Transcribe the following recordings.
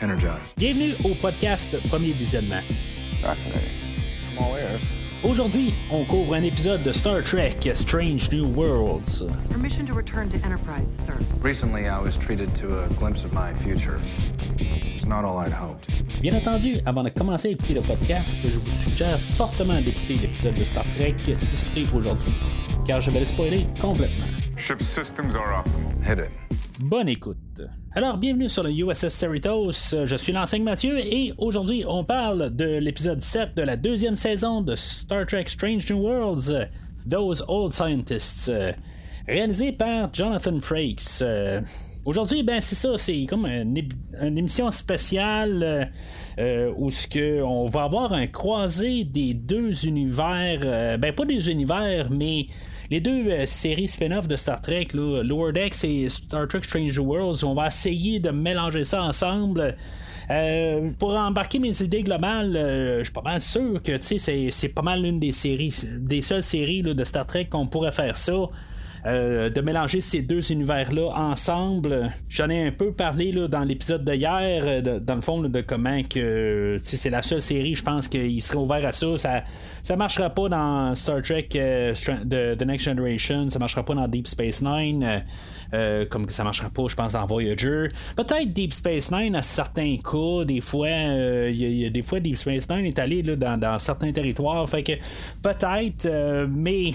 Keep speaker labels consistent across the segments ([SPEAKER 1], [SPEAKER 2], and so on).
[SPEAKER 1] energized.
[SPEAKER 2] Bienvenue au podcast Premier Visionnement. Aujourd'hui, on couvre un épisode de Star Trek Strange New Worlds.
[SPEAKER 3] Permission to return to Enterprise, sir.
[SPEAKER 1] Recently, I was treated to a glimpse of my future. It's not all I'd hoped.
[SPEAKER 2] Bien entendu, avant de commencer à écouter le podcast, je vous suggère fortement d'écouter l'épisode de Star Trek discuté aujourd'hui, car je vais le spoiler complètement.
[SPEAKER 4] Ship systems are up.
[SPEAKER 1] Hit it.
[SPEAKER 2] Bonne écoute. Alors, bienvenue sur le USS Cerritos. Je suis l'enseigne Mathieu et aujourd'hui, on parle de l'épisode 7 de la deuxième saison de Star Trek Strange New Worlds, Those Old Scientists, réalisé par Jonathan Frakes. Euh, Aujourd'hui, ben c'est ça, c'est comme une, émission spéciale euh, euh, où ce que on va avoir un croisé des deux univers, ben pas des univers, mais les deux euh, séries spin-off de Star Trek, là, Lower Decks et Star Trek Strange Worlds, on va essayer de mélanger ça ensemble. Euh, pour embarquer mes idées globales, euh, je suis pas mal sûr que c'est, pas mal l'une des séries, des seules séries de Star Trek qu'on pourrait faire ça. Euh, de mélanger ces deux univers-là ensemble. J'en ai un peu parlé dans l'épisode d'hier, euh, dans le fond, de comment que euh, sais, c'est la seule série, je pense qu'il serait ouvert à ça. Ça ça marchera pas dans Star Trek The Next Generation, ça marchera pas dans Deep Space Nine, euh, comme que ça marchera pas, je pense, dans Voyager. Peut-être Deep Space Nine à certains cas, des fois, euh, y des fois Deep Space Nine est allé là, dans, certains territoires, fait que peut-être, euh, mais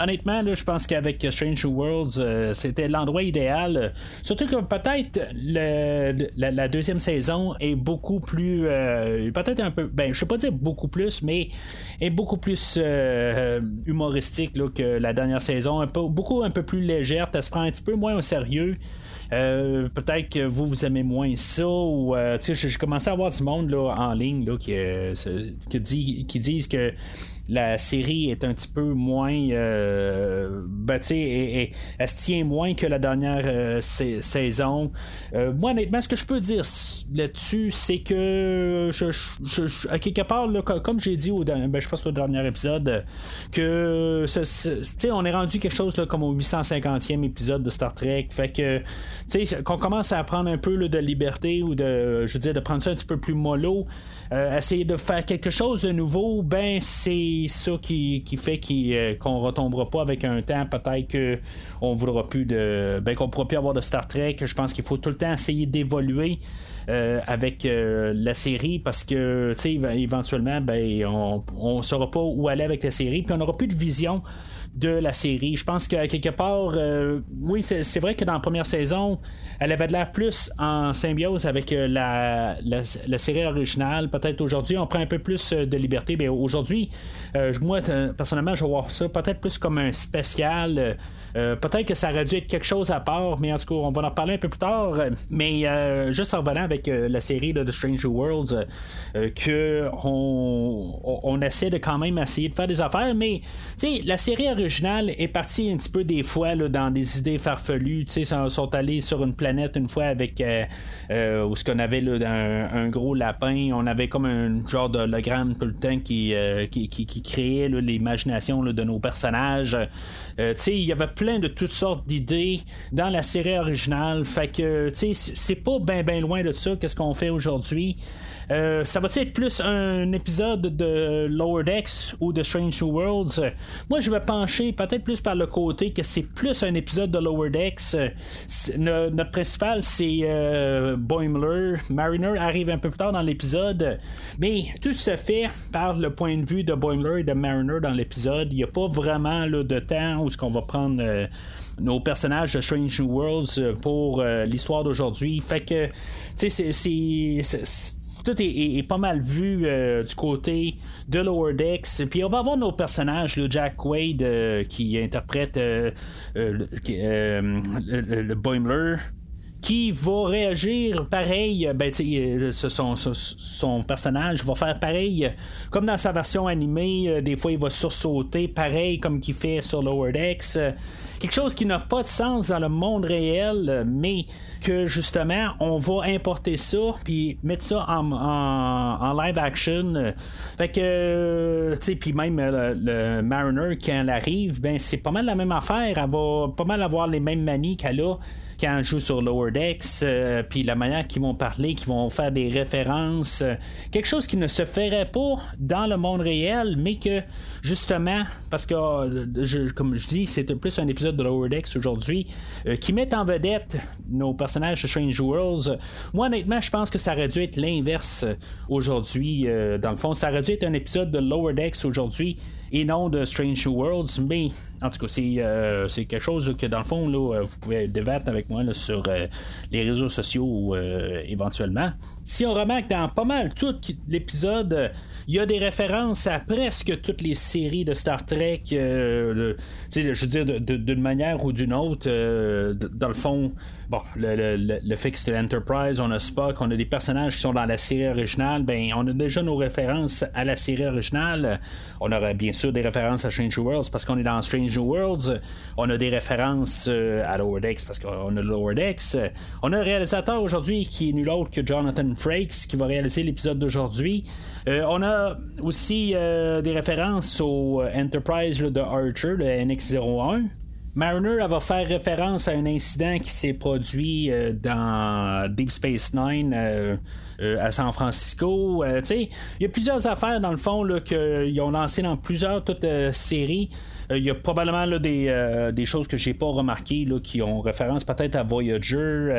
[SPEAKER 2] honnêtement, je pense qu'avec Strange Worlds, c'était l'endroit idéal. Surtout que peut-être la, deuxième saison est beaucoup plus, peut-être un peu, ben, je sais pas dire beaucoup plus, mais est beaucoup plus humoristique là, que la dernière saison, un peu, beaucoup un peu plus légère, elle se prend un petit peu moins au sérieux. Euh, peut-être que vous, vous aimez moins ça, ou euh, j'ai commencé à avoir du monde là, en ligne là, qui, euh, qui, dit, qui disent que la série est un petit peu moins. Euh, ben, tu sais, elle, se tient moins que la dernière euh, sa- saison. Euh, moi, honnêtement, ce que je peux dire là-dessus, c'est que, à quelque part, comme j'ai dit au, ben, je pense au dernier épisode, que on est rendu quelque chose comme au 850e épisode de Star Trek. Fait que, qu'on commence à prendre un peu de liberté ou de, je veux de prendre ça un petit peu plus mollo, euh, essayer de faire quelque chose de nouveau, ben c'est ça qui, fait qu'il, euh, qu'on retombera pas avec un temps peut-être que on voudra plus de ben qu'on pourra plus avoir de Star Trek. Je pense qu'il faut tout le temps essayer d'évoluer. euh, avec euh, la série parce que éventuellement ben on, on saura pas où aller avec la série puis on n'aura plus de vision de la série. Je pense que quelque part, euh, oui, c'est vrai que dans la première saison, elle avait de l'air plus en symbiose avec euh, la, la, série originale. Peut-être aujourd'hui, on prend un peu plus euh, de liberté. Mais aujourd'hui, moi, personnellement, je vais voir ça peut-être plus comme un spécial. Peut-être que ça aurait dû être quelque chose à part, mais en tout cas, on va en reparler un peu plus tard. Mais juste en revenant avec la série de Stranger Worlds, euh, euh, que on, essaie de quand même essayer de faire des affaires, mais la série originale est partie un petit peu des fois dans des idées farfelues. Sais, sont, allés sur une planète une fois avec euh, euh, où ce qu'on avait là, un, un gros lapin, on avait comme un genre d'hologramme tout le temps qui, euh, qui, qui, créait l'imagination de nos personnages. Il y avait plein de toutes sortes d'idées dans la série originale. Fait que, c'est pas bien ben loin de ça, qu'est-ce qu'on fait aujourd'hui. Euh, ça va être plus un épisode de Lower Decks ou de Strange New Worlds? Moi, je vais pencher peut-être plus par le côté que c'est plus un épisode de Lower Decks. Notre principal, c'est euh, Boimler. Mariner arrive un peu plus tard dans l'épisode. Mais tout se fait par le point de vue de Boimler et de Mariner dans l'épisode. Il n'y a pas vraiment de temps où ce qu'on va prendre... euh, nos personnages de Strange New Worlds pour l'histoire d'aujourd'hui. Fait que, tu sais, c'est- tout est, pas mal vu euh, du côté de Lower Decks. Puis on va avoir nos personnages, le Jack Wade euh, qui interprète euh, le, Boimler qui va réagir pareil, ben, son, son, son personnage va faire pareil, comme dans sa version animée, des fois il va sursauter, pareil comme qu'il fait sur Lower Decks. quelque chose qui n'a pas de sens dans le monde réel, mais que justement on va importer ça puis mettre ça en, en- live action. Fait que, euh, tu sais, puis même euh, le, le Mariner quand elle arrive, ben c'est pas mal la même affaire. Elle va pas mal avoir les mêmes manies qu'elle a. quand je joue sur Lower Decks, euh, puis la manière qu'ils vont parler, qu'ils vont faire des références, quelque chose qui ne se ferait pas dans le monde réel, mais que justement, parce que comme je dis, c'est plus un épisode de Lower Decks aujourd'hui, qui met en vedette nos personnages de Strange Worlds. Moi, honnêtement, je pense que ça aurait dû être l'inverse aujourd'hui. dans le fond, ça aurait dû être un épisode de Lower Decks aujourd'hui et non de Strange Worlds, mais en tout cas, c'est, euh, quelque chose que dans le fond, là, euh, vous pouvez débattre avec moi sur euh, les réseaux sociaux éventuellement. Si on remarque dans pas mal tout l'épisode, il y a des références à presque toutes les séries de Star Trek, je veux dire, d'une manière ou d'une autre, dans le fond, bon, le, le, le, fait que c'est l'Enterprise, on a Spock, on a des personnages qui sont dans la série originale, ben on a déjà nos références à la série originale. On aurait bien sûr des références à Strange Worlds parce qu'on est dans Strange Worlds. On a des références euh, à Lower Decks parce qu'on a Lower Decks. On a un réalisateur aujourd'hui qui est nul autre que Jonathan Frakes qui va réaliser l'épisode d'aujourd'hui. Euh, on a aussi euh, des références au Enterprise de Archer, le NX-01. Mariner va faire référence à un incident qui s'est produit dans Deep Space Nine à San Francisco. il y a plusieurs affaires dans le fond qu'ils ont lancé dans plusieurs toutes, séries. Il y a probablement des, des, choses que j'ai pas remarquées qui ont référence peut-être à Voyager,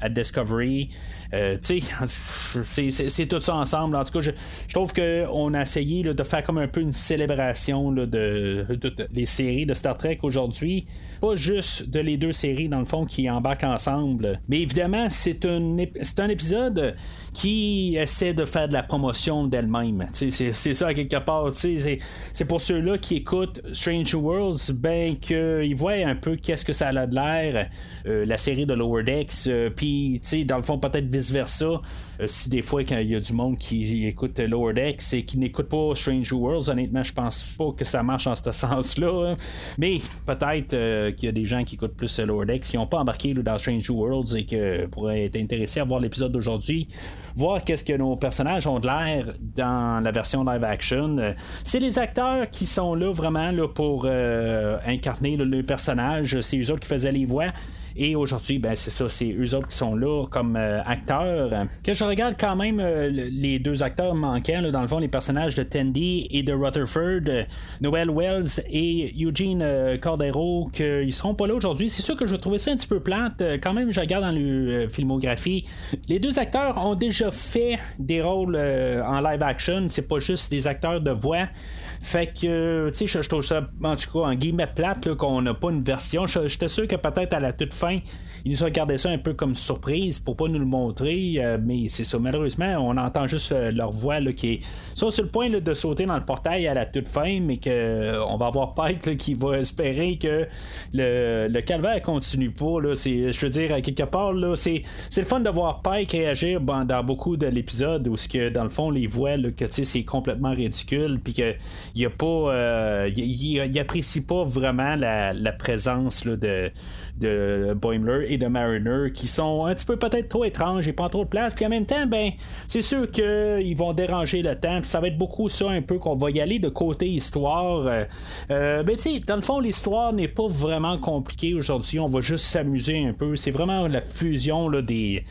[SPEAKER 2] à, Discovery. Euh, c'est tout ça ensemble. En tout cas, je, trouve qu'on a essayé de faire comme un peu une célébration de, de, les séries de Star Trek aujourd'hui. Pas juste de les deux séries, dans le fond, qui embarquent ensemble. Mais évidemment, c'est un, un épisode qui essaie de faire de la promotion d'elle-même. C'est ça, quelque part. C'est pour ceux-là qui écoutent Strange Worlds, ben, qu'ils voient un peu qu'est-ce que ça a de l'air, euh, la série de Lower Decks. Euh, puis, dans le fond, peut-être vice-versa. Euh, si des fois, quand il y a du monde qui écoute Lower Decks et qui n'écoute pas Strange Worlds, honnêtement, je pense pas que ça marche en ce sens-là. Hein. Mais peut-être euh, qu'il y a des gens qui écoutent plus Lower Decks qui n'ont pas embarqué dans Strange Worlds et qui pourraient être intéressés à voir l'épisode d'aujourd'hui, voir qu'est-ce que nos personnages ont de l'air dans la version live action. Euh, c'est les acteurs qui sont là vraiment là, pour incarner le personnage. C'est eux autres qui faisaient les voix. Et aujourd'hui, ben, c'est ça, c'est eux autres qui sont là comme euh, acteurs. Que je regarde quand même euh, les deux acteurs manquants, dans le fond, les personnages de Tandy et de Rutherford, euh, Noel Wells et Eugene Cordero, qu'ils seront pas là aujourd'hui. C'est sûr que je trouvais ça un petit peu plate. Quand même, je regarde dans le filmographie. Les deux acteurs ont déjà fait des rôles en live action. C'est pas juste des acteurs de voix. Fait que, tu sais, je, trouve ça, en tout cas, en guillemets plate, qu'on n'a pas une version. J'étais sûr que peut-être à la toute fin, ils nous ont gardé ça un peu comme surprise pour pas nous le montrer, euh, mais c'est ça. Malheureusement, on entend juste euh, leur voix là, qui est sur le point de sauter dans le portail à la toute fin, mais que euh, on va avoir Pike qui va espérer que le, le calvaire continue pas. Là, je veux dire, à quelque part, là, c'est, c'est le fun de voir Pike réagir dans beaucoup de l'épisode où que dans le fond les voix que c'est complètement ridicule, puis que il a pas, il, apprécie pas vraiment la, la présence là, de Boimler et de Mariner qui sont un petit peu peut-être trop étranges et pas trop de place. Puis en même temps, ben, c'est sûr qu'ils vont déranger le temps. Puis ça va être beaucoup ça un peu qu'on va y aller de côté histoire. Euh, euh ben, tu sais, dans le fond, l'histoire n'est pas vraiment compliquée aujourd'hui. On va juste s'amuser un peu. C'est vraiment la fusion là, des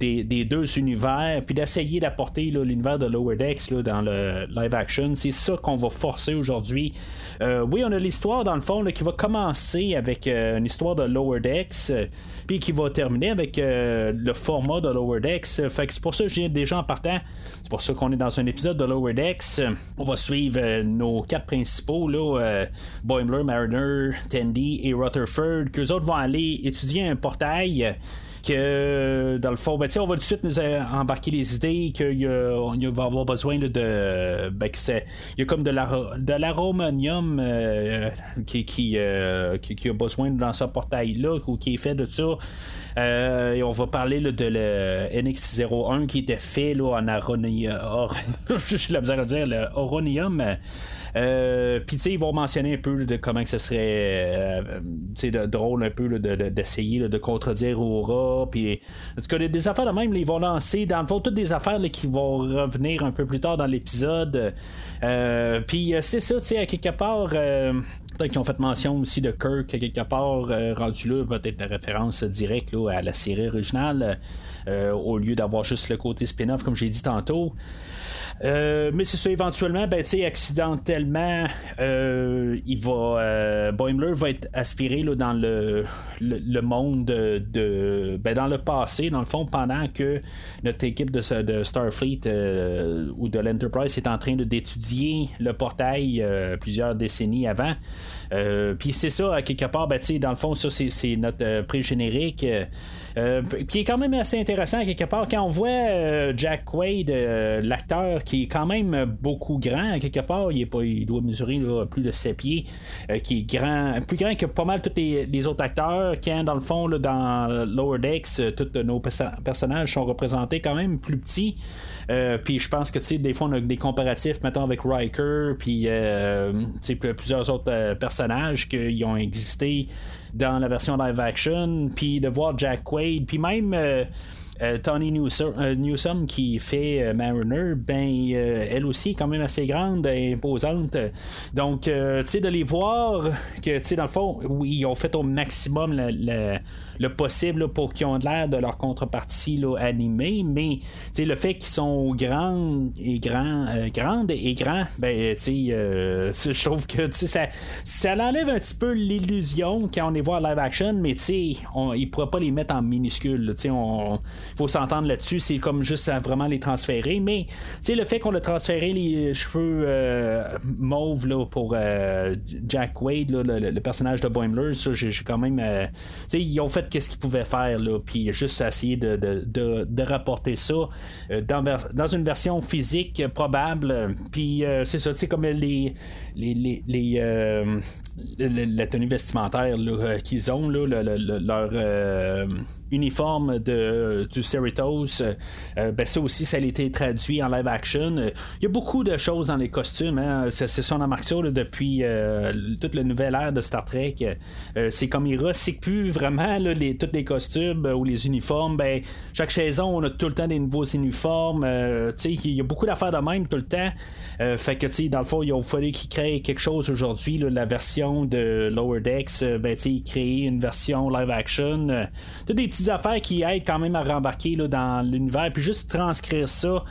[SPEAKER 2] des, deux univers, puis d'essayer d'apporter l'univers de Lower Decks dans le live action. C'est ça qu'on va forcer aujourd'hui. Euh, oui, on a l'histoire dans le fond qui va commencer avec euh, une histoire de Lower Decks, euh, puis qui va terminer avec le format de Lower Decks. fait que c'est pour ça que viens déjà en partant. C'est pour ça qu'on est dans un épisode de Lower Decks. On va suivre nos quatre principaux, là, Boimler, Mariner, Tandy et Rutherford, qu'eux autres vont aller étudier un portail que dans le fond, ben, on va tout de suite nous embarquer les idées qu'il va avoir besoin de. Ben, il y a comme de l'aromonium euh, qui, qui, euh, qui, a besoin dans ce portail-là ou qui est fait de ça. Euh, et on va parler de le NX01 qui était fait là, en aronium. J'ai la misère à dire, le. Euh, puis, tu sais, ils vont mentionner un peu de comment que ce serait euh, drôle un peu d'essayer de, contredire Aura. Puis, en tout cas, des, affaires de même, ils vont lancer, dans le fond, toutes des affaires qui vont revenir un peu plus tard dans l'épisode. Euh, puis, c'est ça, tu sais, à quelque part qu'ils ont fait mention aussi de Kirk quelque part rendu là, peut-être une référence directe à la série originale, au lieu d'avoir juste le côté spin-off comme j'ai dit tantôt. Euh, mais c'est ça, éventuellement, ben, accidentellement, euh, il va, euh, Boimler va être aspiré là, dans le, le, monde de, ben, dans le passé, dans le fond, pendant que notre équipe de, de Starfleet ou de l'Enterprise est en train d'étudier le portail plusieurs décennies avant. Puis c'est ça, à quelque part, ben, dans le fond, ça c'est notre pré-générique. Euh, qui est quand même assez intéressant quelque part. Quand on voit euh, Jack Quaid, euh, l'acteur, qui est quand même beaucoup grand, quelque part, il, est pas, il doit mesurer plus de 7 pieds, qui est grand, plus grand que pas mal tous les, autres acteurs. Quand, dans le fond, dans Lower Decks, tous nos personnages sont représentés quand même plus petits. puis je pense que tu sais des fois on a des comparatifs mettons avec Riker puis plusieurs autres personnages qui ont existé dans la version live action, puis de voir Jack Quaid, puis même euh, euh, Tony euh, Newsom, qui fait Mariner, ben elle aussi est quand même assez grande, et imposante. Donc, tu sais, de les voir que, tu sais, dans le fond, oui, ils ont fait au maximum la le possible pour qu'ils ont l'air de leur contrepartie animée, mais le fait qu'ils sont grands et grands, euh, grandes et grands, ben, euh, je trouve que ça, ça enlève un petit peu l'illusion quand on les voit live action, mais on, ils ne pourraient pas les mettre en minuscules. Il faut s'entendre là-dessus, c'est comme juste vraiment les transférer, mais le fait qu'on a transféré les cheveux euh, mauves là, pour Jack Wade, le, personnage de Boimler, j'ai quand même. ils ont fait qu'est-ce qu'il pouvait faire, là, puis juste essayer de, de, rapporter ça euh, dans, dans, une version physique probable. Puis euh, c'est ça, tu comme les, les, les, les euh, la tenue vestimentaire qu'ils ont, là, leur uniforme de, du Cerritos, ben ça aussi, ça a été traduit en live action. Il y a beaucoup de choses dans les costumes. Hein. C'est, son Marxio depuis toute la nouvelle ère de Star Trek. c'est comme il recycle plus vraiment les, tous les costumes ou les uniformes. Ben, chaque saison, on a tout le temps des nouveaux uniformes. il y a beaucoup d'affaires de même tout le temps. fait que, dans le fond, il a fallu qu'il crée quelque chose aujourd'hui. La version de Lower Decks, ben, créer une version live action. des affaires qui aident quand même à rembarquer dans l'univers. Puis juste transcrire ça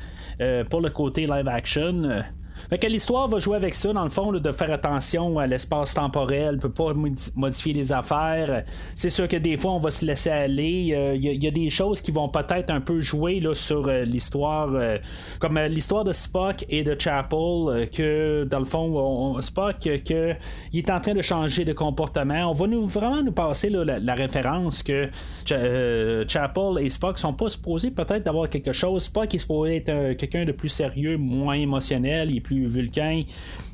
[SPEAKER 2] pour le côté live action. Fait que l'histoire va jouer avec ça, dans le fond, de faire attention à l'espace temporel, peut pas modifier les affaires. C'est sûr que des fois, on va se laisser aller. Il euh, y, a des choses qui vont peut-être un peu jouer là, sur euh, l'histoire, euh, comme l'histoire de Spock et de Chapel, que dans le fond, Spock, que, il est en train de changer de comportement. On va nous, vraiment nous passer la, référence que Chapel et Spock sont pas supposés peut-être d'avoir quelque chose. Spock est supposé être quelqu'un de plus sérieux, moins émotionnel, vulcain.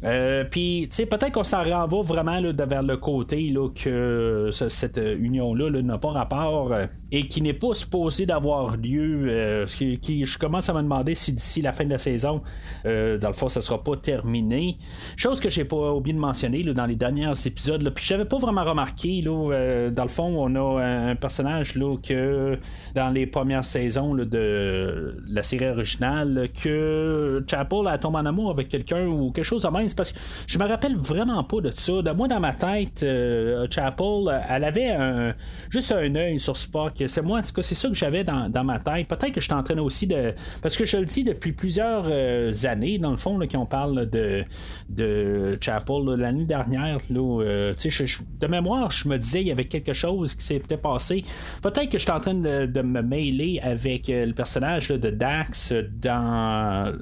[SPEAKER 2] Euh, puis, tu sais, peut-être qu'on s'en renvoie vraiment là, vers le côté là, que cette union-là n'a pas rapport euh, et qui n'est pas supposé d'avoir lieu. Euh, qui, je commence à me demander si d'ici la fin de la saison, dans le fond, ça sera pas terminé. Chose que j'ai pas oublié de mentionner là, dans les derniers épisodes. Là, puis, j'avais pas vraiment remarqué. Là, dans le fond, on a un, personnage là, que dans les premières saisons de la série originale, que Chapel a tombé en amour avec quelqu'un ou quelque chose de même. parce que je me rappelle vraiment pas de ça. De moi, dans ma tête, euh, Chapel, elle avait un, juste un œil sur Spock. C'est moi, en tout cas, c'est ça que j'avais dans, ma tête. Peut-être que je train aussi de. Parce que je le dis depuis plusieurs euh, années, dans le fond, là, qu'on parle de, de Chapel. L'année dernière, là, euh, de mémoire, je me disais il y avait quelque chose qui s'était passé. Peut-être que je suis en train de, me mêler avec le personnage de Dax dans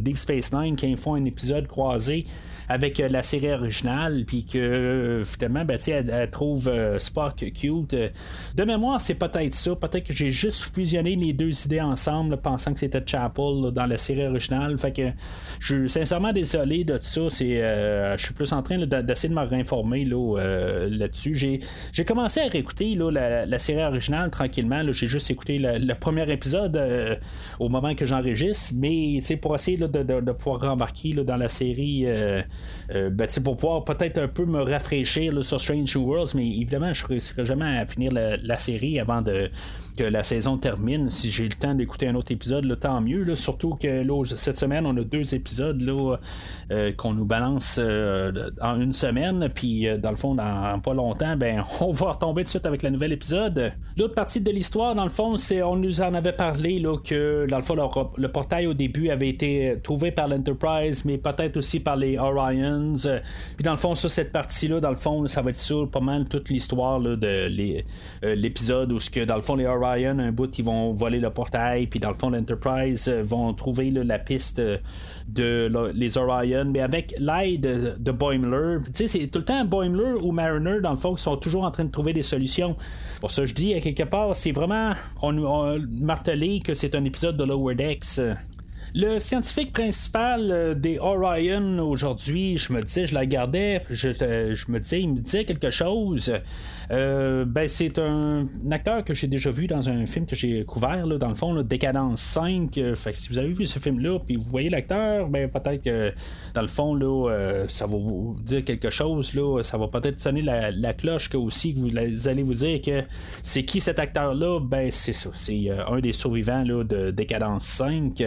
[SPEAKER 2] Deep Space Nine qui un épisode croisé avec euh, la série originale, puis que euh, finalement, ben, elle, elle, trouve euh, Spock cute. De mémoire, c'est peut-être ça. Peut-être que j'ai juste fusionné les deux idées ensemble, pensant que c'était Chapel dans la série originale. Fait que je suis sincèrement désolé de tout ça. C'est, je suis plus en train d'essayer de me réinformer là, là-dessus. J'ai, j'ai commencé à réécouter là, la, série originale tranquillement. J'ai juste écouté le, premier épisode au moment que j'enregistre, mais pour essayer de, de, pouvoir rembarquer dans la série ben, pour pouvoir peut-être un peu me rafraîchir sur Strange New Worlds, mais évidemment, je ne réussirai jamais à finir la, série avant de, que la saison termine. Si j'ai le temps d'écouter un autre épisode, là, tant mieux. surtout que cette semaine, on a deux épisodes là, qu'on nous balance en une semaine, puis dans le fond, dans pas longtemps, ben, on va retomber de suite avec le nouvel épisode. L'autre partie de l'histoire, dans le fond, c'est on nous en avait parlé là, que dans le fond, le, portail au début avait été trouvé par l'Enterprise, mais peut-être aussi par les Orions. Puis dans le fond, ça, cette partie-là, dans le fond, ça va être sur pas mal toute l'histoire de euh, l'épisode où ce que dans le fond les Orions, un bout, ils vont voler le portail, puis dans le fond l'Enterprise euh, vont trouver la piste de les Orion, mais avec l'aide de Boimler. Tu sais, c'est tout le temps Boimler ou Mariner, dans le fond, qui sont toujours en train de trouver des solutions. Pour ça, je dis, à quelque part, c'est vraiment. On, a martelé que c'est un épisode de Lower Decks. Le scientifique principal euh, des Orion aujourd'hui, je me disais, je la gardais, je, euh, me disais, il me disait quelque chose. Euh, ben, c'est un, acteur que j'ai déjà vu dans un film que j'ai couvert, là, dans le fond, Décadence 5. Euh, fait que si vous avez vu ce film-là, puis vous voyez l'acteur, ben, peut-être que dans le fond, là, euh, ça va vous dire quelque chose. Là, ça va peut-être sonner la, cloche que aussi que vous, allez vous dire que c'est qui cet acteur-là? Ben, c'est ça. C'est un des survivants là, de Décadence 5.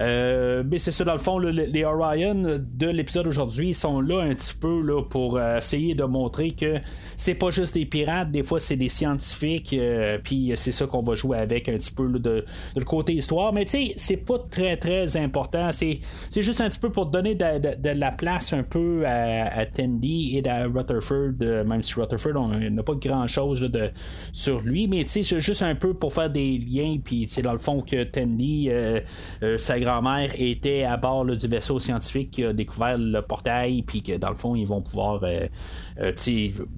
[SPEAKER 2] Euh, mais c'est ça, dans le fond, les Orion de l'épisode aujourd'hui sont là un petit peu là, pour essayer de montrer que c'est pas juste des pirates, des fois c'est des scientifiques, euh, puis c'est ça qu'on va jouer avec un petit peu de, le côté histoire. Mais tu sais, c'est pas très très important. C'est, juste un petit peu pour donner de, la place un peu à, Tandy et à Rutherford, euh, même si Rutherford on n'a pas grand chose de, sur lui, mais tu sais, c'est juste un peu pour faire des liens, puis c'est dans le fond que Tandy, euh, sa grand-mère, était à bord du vaisseau scientifique qui a découvert le portail, puis que dans le fond, ils vont pouvoir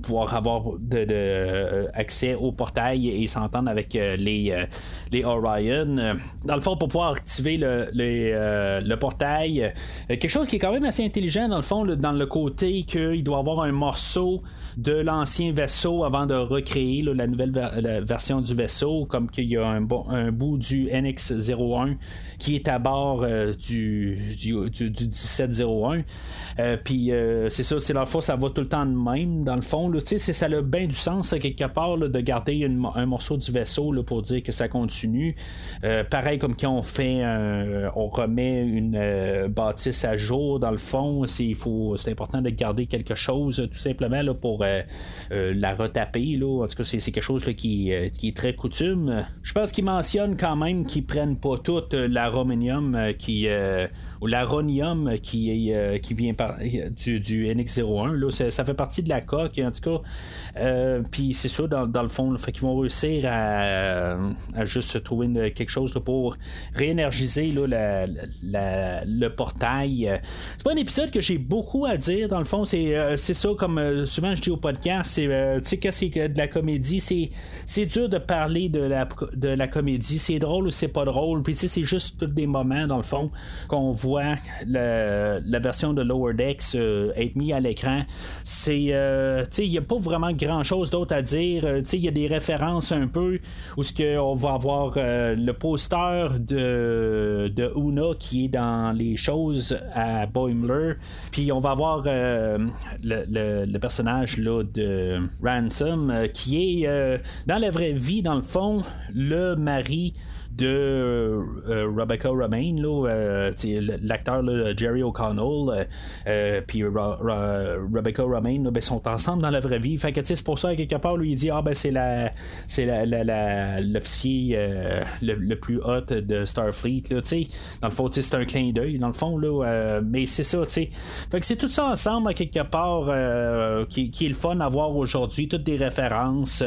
[SPEAKER 2] pouvoir avoir euh, accès au portail et s'entendre avec euh, les, euh, les Orion. Dans le fond, pour pouvoir activer le, le portail, quelque chose qui est quand même assez intelligent dans le fond, dans le côté qu'il doit avoir un morceau de l'ancien vaisseau avant de recréer la nouvelle version du vaisseau, comme qu'il y a un, bout du NX-01 qui est à bord euh, du, du, du, 1701. Euh, puis euh, c'est ça, c'est la fois, ça va tout le temps de même, dans le fond. Sais, ça a bien du sens, quelque part, de garder un morceau du vaisseau pour dire que ça continue. pareil comme quand on fait, on remet une bâtisse à jour, dans le fond, c'est, important de garder quelque chose, tout simplement, pour la retaper. Là. En tout cas, c'est, quelque chose qui, euh, qui, est très coutume. Je pense qu'ils mentionnent quand même qu'ils prennent pas tout l'arominium qui ou l'aronium qui, qui vient du, du NX01. Là. Ça, fait partie de la coque, en tout cas. Puis c'est ça, dans, le fond, fait qu'ils vont réussir à, juste trouver quelque chose pour réénergiser le portail. C'est pas un épisode que j'ai beaucoup à dire, dans le fond. C'est, c'est ça, comme souvent je dis podcast, c'est euh, tu sais que de la comédie, c'est c'est dur de parler de la de la comédie, c'est drôle ou c'est pas drôle, puis tu sais c'est juste tous des moments dans le fond qu'on voit la, version de Lower Decks euh, être mis à l'écran. C'est euh, tu sais il y a pas vraiment grand chose d'autre à dire, tu sais il y a des références un peu où ce que on va avoir le poster de de Una qui est dans les choses à Boimler, puis on va avoir le, le, le personnage de Ransom, euh, qui est euh, dans la vraie vie, dans le fond, le mari de euh, Rebecca Romaine, euh, l'acteur Jerry O'Connell, euh, puis Rebecca Romaine, ben, sont ensemble dans la vraie vie. Fait que c'est pour ça, quelque part, lui, il dit Ah, ben, c'est la, c'est l'officier le, plus hot de Starfleet. Là, dans le fond, c'est un clin d'œil, dans le fond, là, mais c'est ça, tu sais. Fait que c'est tout ça ensemble, quelque part, qui, qui, est le fun à voir aujourd'hui, toutes des références.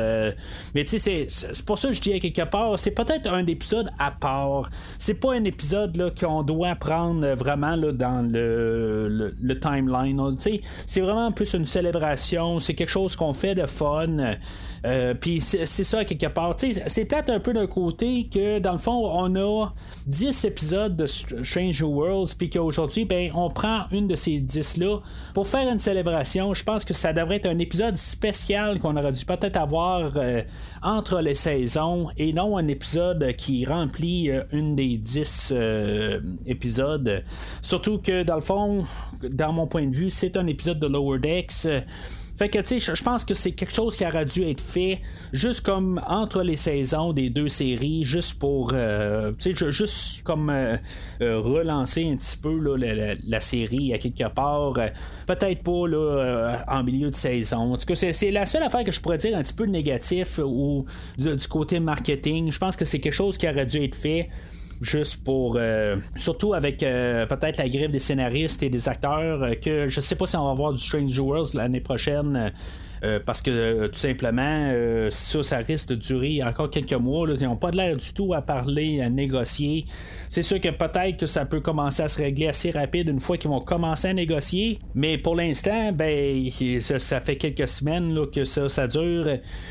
[SPEAKER 2] mais tu sais, c'est pour ça que je dis quelque part, c'est peut-être un épisode à part. C'est pas un épisode qu'on doit prendre vraiment là, dans le, timeline. C'est vraiment plus une célébration. C'est quelque chose qu'on fait de fun. Euh, puis c'est ça, quelque part. C'est plate un peu d'un côté que, dans le fond, on a 10 épisodes de Strange Worlds, puis qu'aujourd'hui, ben, on prend une de ces 10-là pour faire une célébration. Je pense que ça devrait être un épisode spécial qu'on aurait dû peut-être avoir euh, entre les saisons et non un épisode qui remplit euh, une des 10 épisode. Surtout que dans le fond, dans mon point de vue, c'est un épisode de Lower Decks. Fait que, tu sais, je pense que c'est quelque chose qui aurait dû être fait juste comme entre les saisons des deux séries, juste pour, euh, tu sais, juste comme euh, euh, relancer un petit peu la, série à quelque part. Peut-être pas là, en milieu de saison. En tout cas, c'est, la seule affaire que je pourrais dire un petit peu négatif ou du côté marketing. Je pense que c'est quelque chose qui aurait dû être fait juste pour euh, surtout avec euh, peut-être la grève des scénaristes et des acteurs euh, que je sais pas si on va voir du Strange Worlds l'année prochaine parce que tout simplement, ça, ça risque de durer encore quelques mois. Ils n'ont pas de l'air du tout à parler, à négocier. C'est sûr que peut-être que ça peut commencer à se régler assez rapide une fois qu'ils vont commencer à négocier. Mais pour l'instant, ben, ça, fait quelques semaines que ça, ça dure.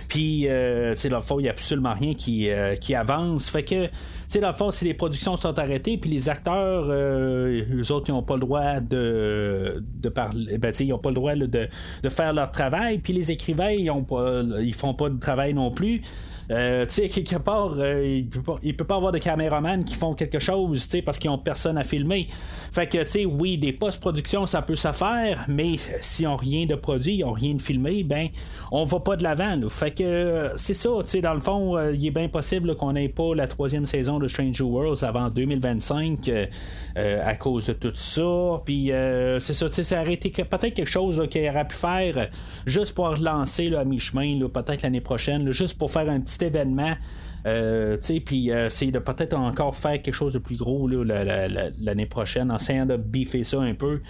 [SPEAKER 2] Puis, dans le fond, il n'y a absolument rien qui, qui avance. Fait que, tu dans le fond, si les productions sont arrêtées, puis les acteurs, euh, eux autres, ils n'ont pas le droit de, de parler, ben, ils n'ont pas le droit de, de, faire leur travail, puis les écrivains, ils ont pas, ils font pas de travail non plus. Euh, tu sais, quelque part, euh, il, peut pas, peut pas avoir de caméramans qui font quelque chose, tu sais, parce qu'ils ont personne à filmer. Fait que, tu sais, oui, des post-productions, ça peut se faire, mais s'ils ont rien de produit, ils ont rien de filmé, ben, on va pas de l'avant. Fait que, c'est ça, tu sais, dans le fond, euh, il est bien possible qu'on n'ait pas la troisième saison de Stranger Worlds avant 2025 à cause de tout ça. Puis, c'est ça, tu sais, ça aurait été peut-être quelque chose qu'il aurait pu faire juste pour relancer à mi-chemin, peut-être l'année prochaine, juste pour faire un petit événement. Euh, puis euh, c'est de peut-être encore faire quelque chose de plus gros l'année prochaine, en essayant de biffer ça un peu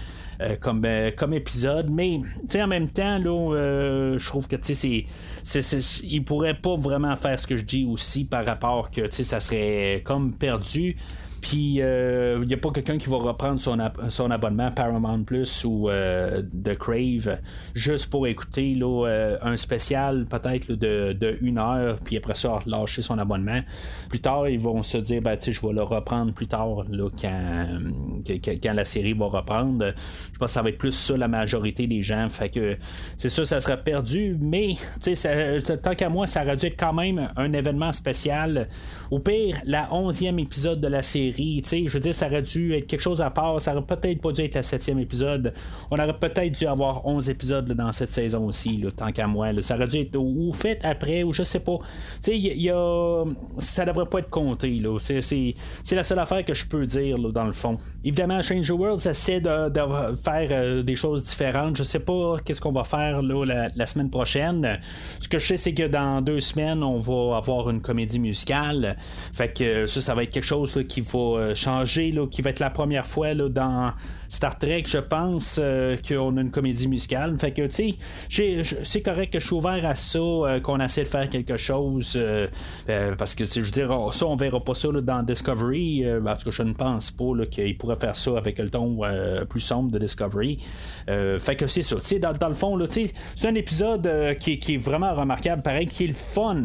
[SPEAKER 2] euh, comme, euh, comme épisode. Mais en même temps, je trouve que c'est, c'est, il pourrait pas vraiment faire ce que je dis aussi par rapport que ça serait comme perdu. Puis il euh, n'y a pas quelqu'un qui va reprendre son, abonnement Paramount Plus ou euh, de Crave juste pour écouter euh, un spécial peut-être de, une heure, puis après ça lâcher son abonnement. Plus tard, ils vont se dire ben, je vais le reprendre plus tard là, quand, la série va reprendre. Je pense que ça va être plus ça la majorité des gens. Fait que c'est ça, ça sera perdu, mais tant qu'à moi, ça aurait dû être quand même un événement spécial. Au pire, la onzième épisode de la série je veux dire, ça aurait dû être quelque chose à part. Ça aurait peut-être pas dû être le septième épisode. On aurait peut-être dû avoir 11 épisodes dans cette saison aussi, tant qu'à moi. Ça aurait dû être ou fait après, ou je sais pas. Tu sais, y a... ça devrait pas être compté. C'est la seule affaire que je peux dire, dans le fond. Évidemment, Stranger World essaie de, faire euh, des choses différentes. Je sais pas qu'est-ce qu'on va faire là, la, semaine prochaine. Ce que je sais, c'est que dans deux semaines, on va avoir une comédie musicale. Fait que ça, ça va être quelque chose qui va euh, changer, là, qui va être la première fois là, dans Star Trek, je pense euh, qu'on a une comédie musicale. Fait que, tu sais, c'est correct que je suis ouvert à ça, euh, qu'on essaie de faire quelque chose. parce que, je veux dire, ça, on verra pas ça dans Discovery. parce que je ne pense pas qu'il pourrait faire ça avec le ton plus sombre de Discovery. fait que c'est ça. Dans, le fond, c'est un épisode qui, est vraiment remarquable, pareil, qui est le fun.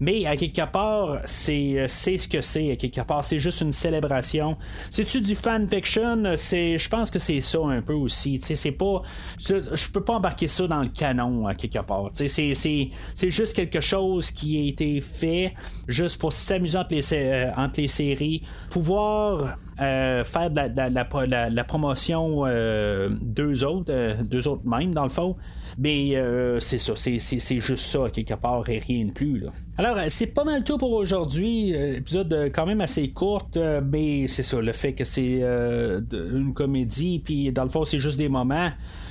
[SPEAKER 2] Mais à quelque part, c'est ce que c'est. À quelque part, c'est juste une célébration. C'est-tu du fan fiction? Je pense que c'est ça un peu aussi. C'est pas, je peux pas embarquer ça dans le canon à quelque part. C'est, juste quelque chose qui a été fait juste pour s'amuser entre les, euh, entre les séries, pouvoir euh, faire de la, la, promotion euh, deux autres, deux autres même dans le fond. Mais euh, c'est ça, c'est juste ça, quelque part, et rien de plus. Là. Alors, euh, c'est pas mal tout pour aujourd'hui. Euh, épisode quand même assez courte, mais c'est ça, le fait que c'est une comédie, puis dans le fond, c'est juste des moments.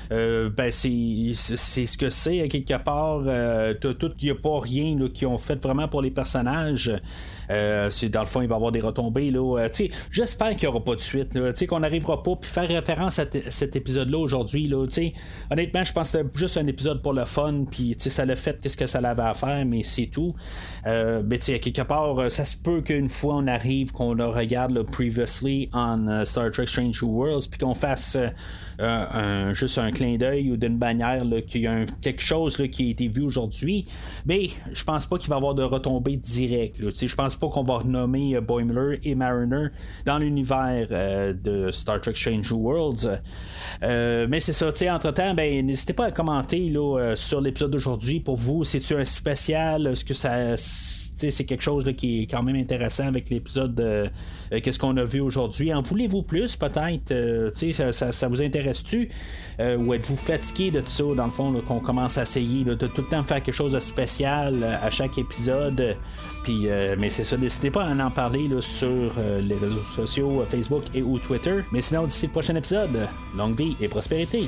[SPEAKER 2] ben c'est ce que c'est à quelque part. il n'y a pas rien qui ont fait vraiment pour les personnages. Euh, dans le fond, il va y avoir des retombées. Là, euh, j'espère qu'il n'y aura pas de suite. Là, qu'on n'arrivera pas. Puis faire référence à cet épisode-là aujourd'hui. Là, honnêtement, je pense que c'était juste un épisode pour le fun. Puis ça l'a fait qu'est-ce que ça l'avait à faire, mais c'est tout. Euh, mais à quelque part, euh, ça se peut qu'une fois on arrive, qu'on le regarde le Previously en Star Trek Strange Worlds, puis qu'on fasse juste un clin d'œil ou d'une bannière qu'il y a quelque chose qui a été vu aujourd'hui. Mais je pense pas qu'il va y avoir de retombées directes. Je pense pas qu'on va renommer euh, Boimler et Mariner dans l'univers euh, de Star Trek Strange Worlds. Euh, mais c'est ça, tu entre temps, ben, n'hésitez pas à commenter là, sur l'épisode d'aujourd'hui. Pour vous, c'est-tu un spécial? Est-ce que ça c'est quelque chose qui est quand même intéressant avec l'épisode de Qu'est-ce qu'on a vu aujourd'hui. En voulez-vous plus, peut-être ça, ça, ça, vous intéresse-tu? Ou êtes-vous fatigué de tout ça, dans le fond, qu'on commence à essayer de tout le temps faire quelque chose de spécial à chaque épisode? Puis, mais c'est ça, n'hésitez pas à en parler sur les réseaux sociaux, Facebook et ou Twitter. Mais sinon, d'ici le prochain épisode, longue vie et prospérité.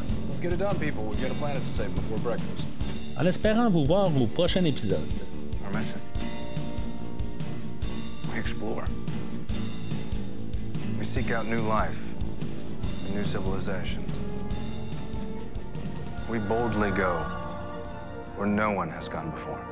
[SPEAKER 2] En espérant vous voir au prochain épisode. Our mission. We explore. We seek out new life, and new civilizations. We boldly go where no one has gone before.